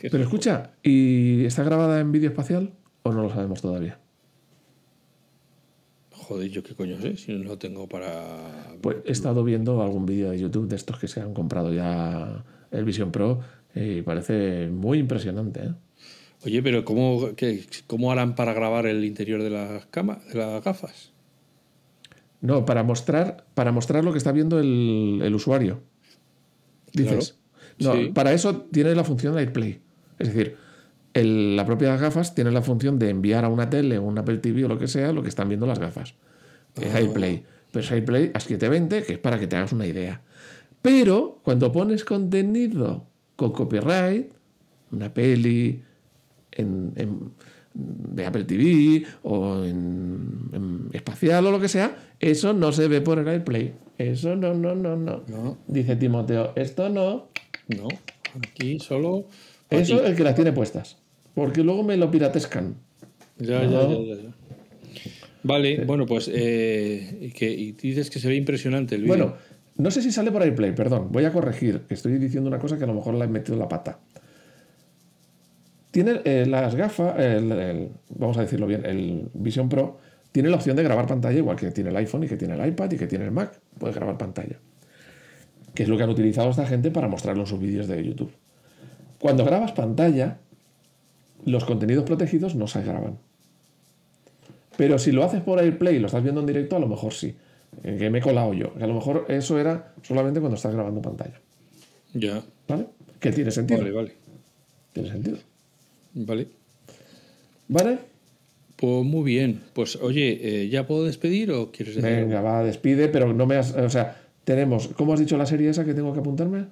Pero es- escucha, ¿y está grabada en vídeo espacial o no lo sabemos todavía? Joder, yo qué coño sé, si no lo tengo para... Pues he estado viendo algún vídeo de YouTube de estos que se han comprado ya el Vision Pro y parece muy impresionante. ¿eh? Oye, pero ¿cómo, qué- ¿cómo harán para grabar el interior de las, de las gafas? No, para mostrar, para mostrar lo que está viendo el, el usuario. Dices. Claro, No, sí. para eso tiene la función de AirPlay. Es decir, el- la propia gafas tiene la función de enviar a una tele o un Apple TV o lo que sea lo que están viendo las gafas. Es Ah. AirPlay. Pero es AirPlay a 720, que es para que te hagas una idea. Pero cuando pones contenido con copyright, una peli en, en- de Apple TV o en, en espacial o lo que sea, eso no se ve por el AirPlay. Eso no, no, no, no. No. Dice Timoteo, esto no. No, aquí solo... Eso ti. el que las tiene puestas. Porque luego me lo piratescan. Ya, No. ya, ya, ya. Vale, bueno, pues eh, y que, y dices que se ve impresionante el vídeo. Bueno, no sé si sale por AirPlay, perdón. Voy a corregir, que estoy diciendo una cosa que a lo mejor la he metido en la pata. Tiene eh, las gafas, el- el- vamos a decirlo bien, el Vision Pro tiene la opción de grabar pantalla igual que tiene el iPhone y que tiene el iPad y que tiene el Mac. Puede grabar pantalla. Que es lo que han utilizado esta gente para mostrarlo en sus vídeos de YouTube. Cuando grabas pantalla, los contenidos protegidos no se graban. Pero si lo haces por AirPlay y lo estás viendo en directo, a lo mejor sí. Eh, Que me he colado yo. Que a lo mejor eso era solamente cuando estás grabando pantalla. Ya, ¿Vale? Que tiene sentido. vale, vale. Tiene sentido. Vale. ¿Vale? Pues muy bien. Pues oye, eh, ¿ya puedo despedir o quieres decir? Venga, va, despide, pero no me has. O sea, tenemos. ¿Cómo has dicho la serie esa que tengo que apuntarme?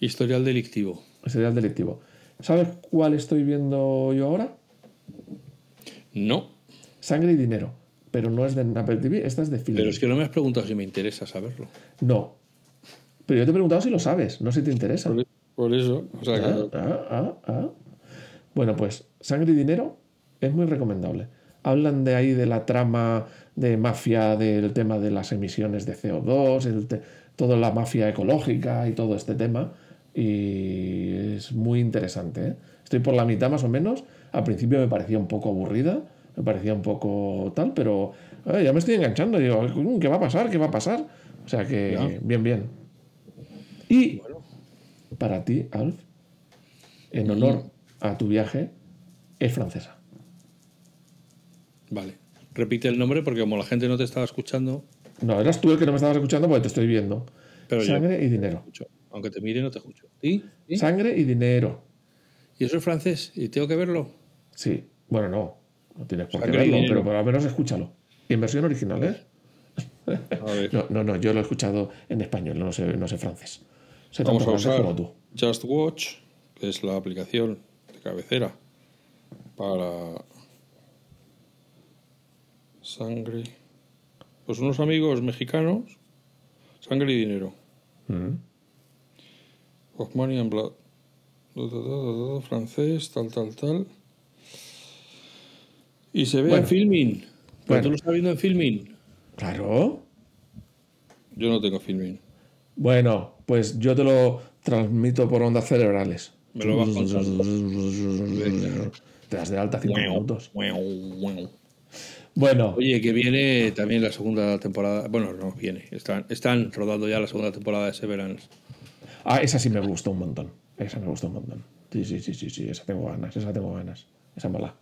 Historial delictivo. El serial delictivo. ¿Sabes cuál estoy viendo yo ahora? No, Sangre y dinero. Pero no es de Apple TV, esta es de Film. pero es que no me has preguntado si me interesa saberlo. No. Pero yo te he preguntado si lo sabes, no si te interesa. Por, por eso, o sea, Ah, que- ah, ah, ah. Bueno, pues Sangre y Dinero es muy recomendable. Hablan de ahí de la trama de mafia, del tema de las emisiones de CO2, el te- toda la mafia ecológica y todo este tema. Y es muy interesante. ¿eh? Estoy por la mitad más o menos. Al principio me parecía un poco aburrida, me parecía un poco tal, pero eh, ya me estoy enganchando. Digo, "Mm, ¿qué va a pasar? ¿Qué va a pasar? O sea que, bien, bien. Y bueno, para ti, Alf, en honor a tu viaje, es francesa. vale. Repite el nombre porque como la gente no te estaba escuchando, No, eras tú el que no me estabas escuchando porque te estoy viendo. pero Sangre y dinero. escucho. Aunque te mire, no te escucho. ¿Y? Sangre y dinero. ¿Y eso es francés? ¿Y tengo que verlo? Sí. Bueno, no. No tienes por qué verlo, pero por lo menos escúchalo. Y en versión original, ¿eh? A ver. No, no, no, yo lo he escuchado en español, no sé, no sé francés. Sé Vamos tanto a francés usar como tú. Just Watch, que es la aplicación de cabecera para sangre. Pues unos amigos mexicanos, sangre y dinero. Mm. Of Money and Blood. Francés, tal, tal, tal. Y se ve Bueno. en filming. Pero Bueno. tú lo estás viendo en filming. Claro. Yo no tengo filming. Bueno, pues yo te lo transmito por ondas cerebrales. Me lo contando. Te das de alta cinco minutos. Bueno, bueno. Bueno, Oye, que viene también la segunda temporada. Bueno, no viene. Están, están rodando ya la segunda temporada de Severance. Ah, esa sí me gustó un montón. Esa me gustó un montón. Sí, sí, sí, sí, sí, esa tengo ganas, esa tengo ganas. Esa mola.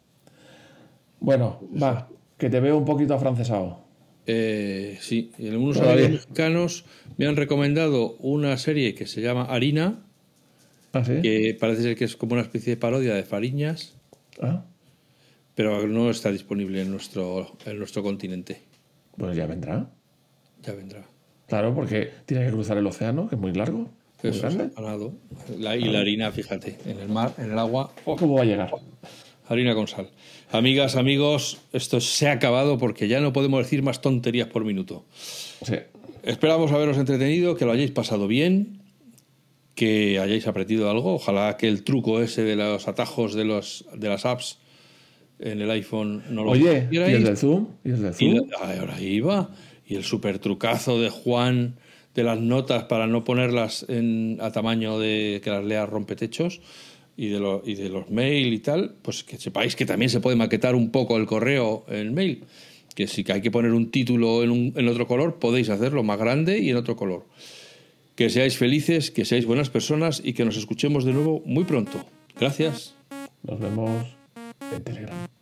Bueno, va, que te veo un poquito afrancesado. Eh, sí, y algunos mexicanos me han recomendado una serie que se llama Harina, ¿Ah, sí? que parece ser que es como una especie de parodia de Fariñas, Ah, pero no está disponible en nuestro, en nuestro continente. pues ya vendrá. Ya vendrá. Claro, porque tiene que cruzar el océano, que es muy largo, muy grande. ganado. La, y la harina, fíjate, en el mar, en el agua. oh, ¿Cómo va a llegar? Harina con sal. Amigas, amigos, esto se ha acabado porque ya no podemos decir más tonterías por minuto. Sí. Esperamos haberos entretenido, que lo hayáis pasado bien, que hayáis aprendido algo. Ojalá que el truco ese de los atajos de, los, de las apps en el iPhone no lo Oye, ¿y el del Zoom? ¿Y el del Y Zoom? ah, ahora iba. Y el super trucazo de Juan de las notas para no ponerlas en, a tamaño de que las lea rompetechos y de, lo- y de los mail y tal, pues que sepáis que también se puede maquetar un poco el correo en mail. Que si hay que poner un título en, un- en otro color, podéis hacerlo más grande y en otro color. Que seáis felices, que seáis buenas personas y que nos escuchemos de nuevo muy pronto. Gracias. Nos vemos en Telegram.